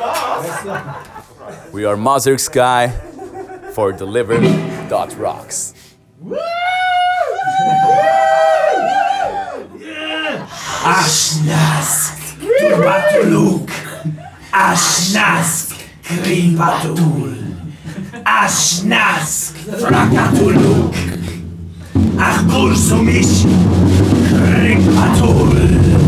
We are Mussork Sky for Deliver Dot Rocks. Ashnask, Durbatulûk, Ashnask, Krimpatul, Ashnask, Thrakatulûk, Achbursumish, Krimpatul.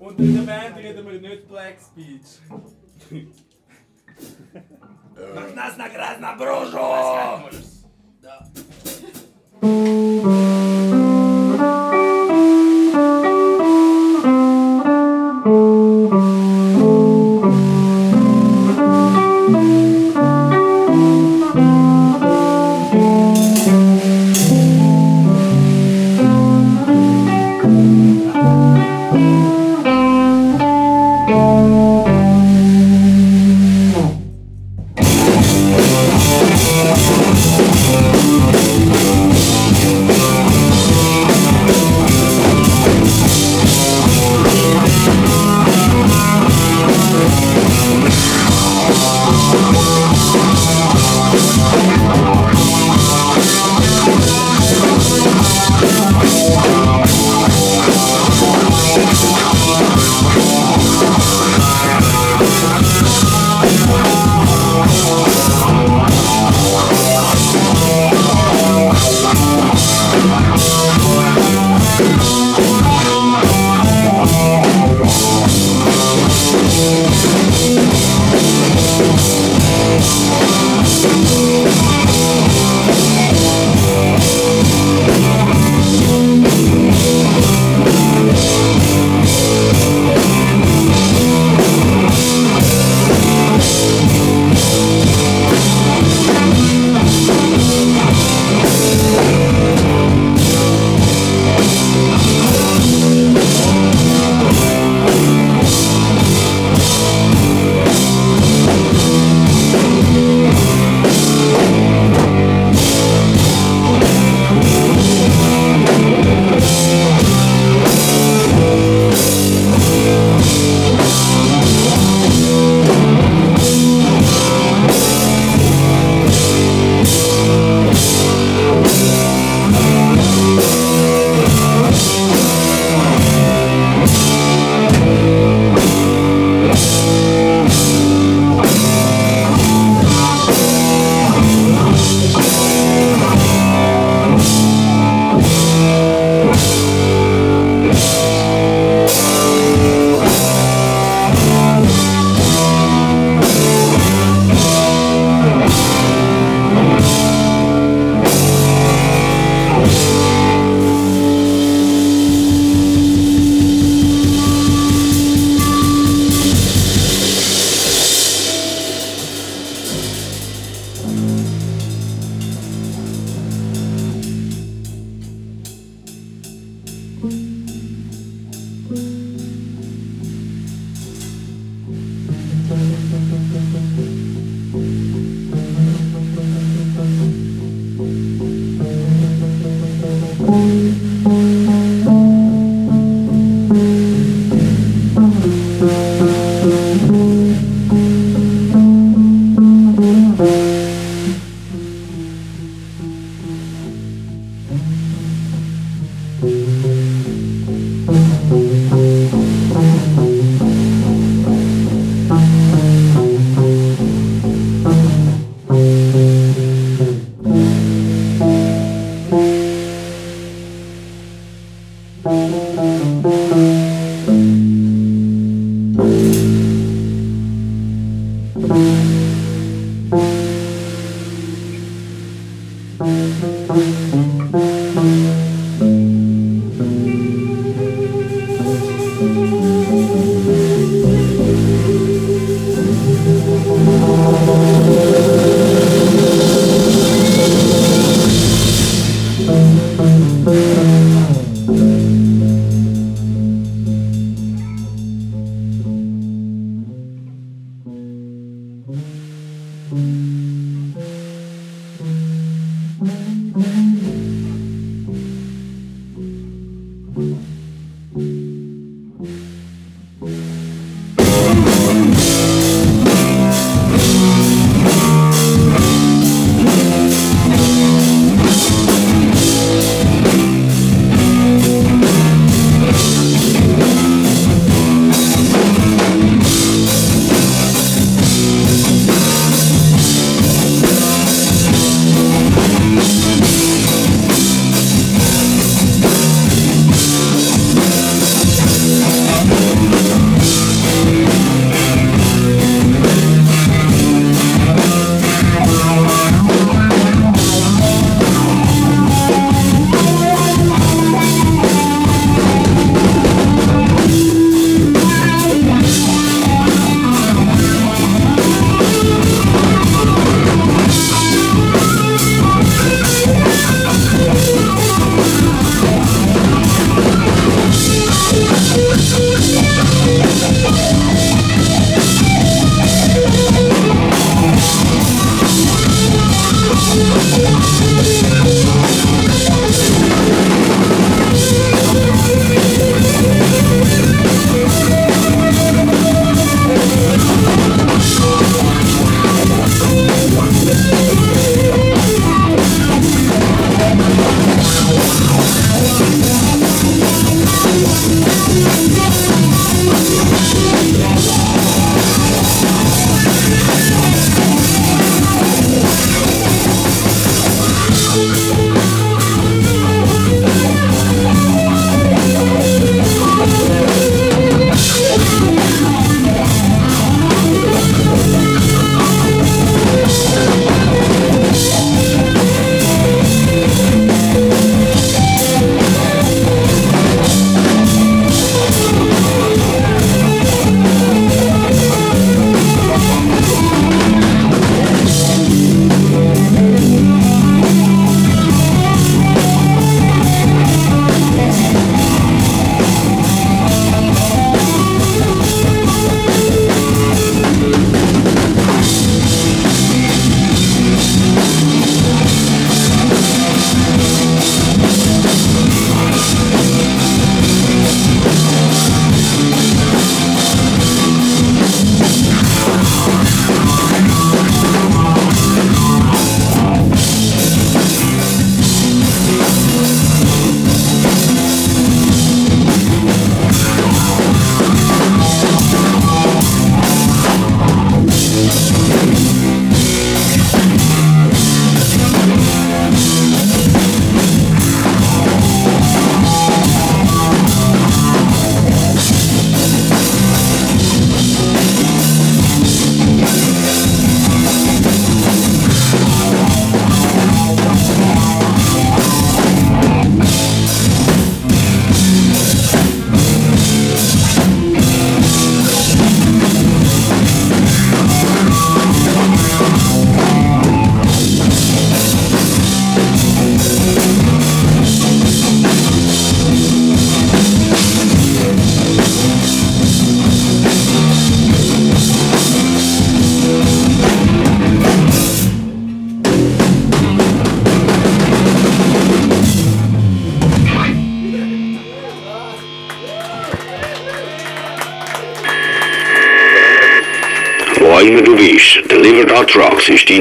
Onder de wendingen we niet black speech. Как нас на грязь на бружу! Да.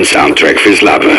Soundtrack fürs Leben.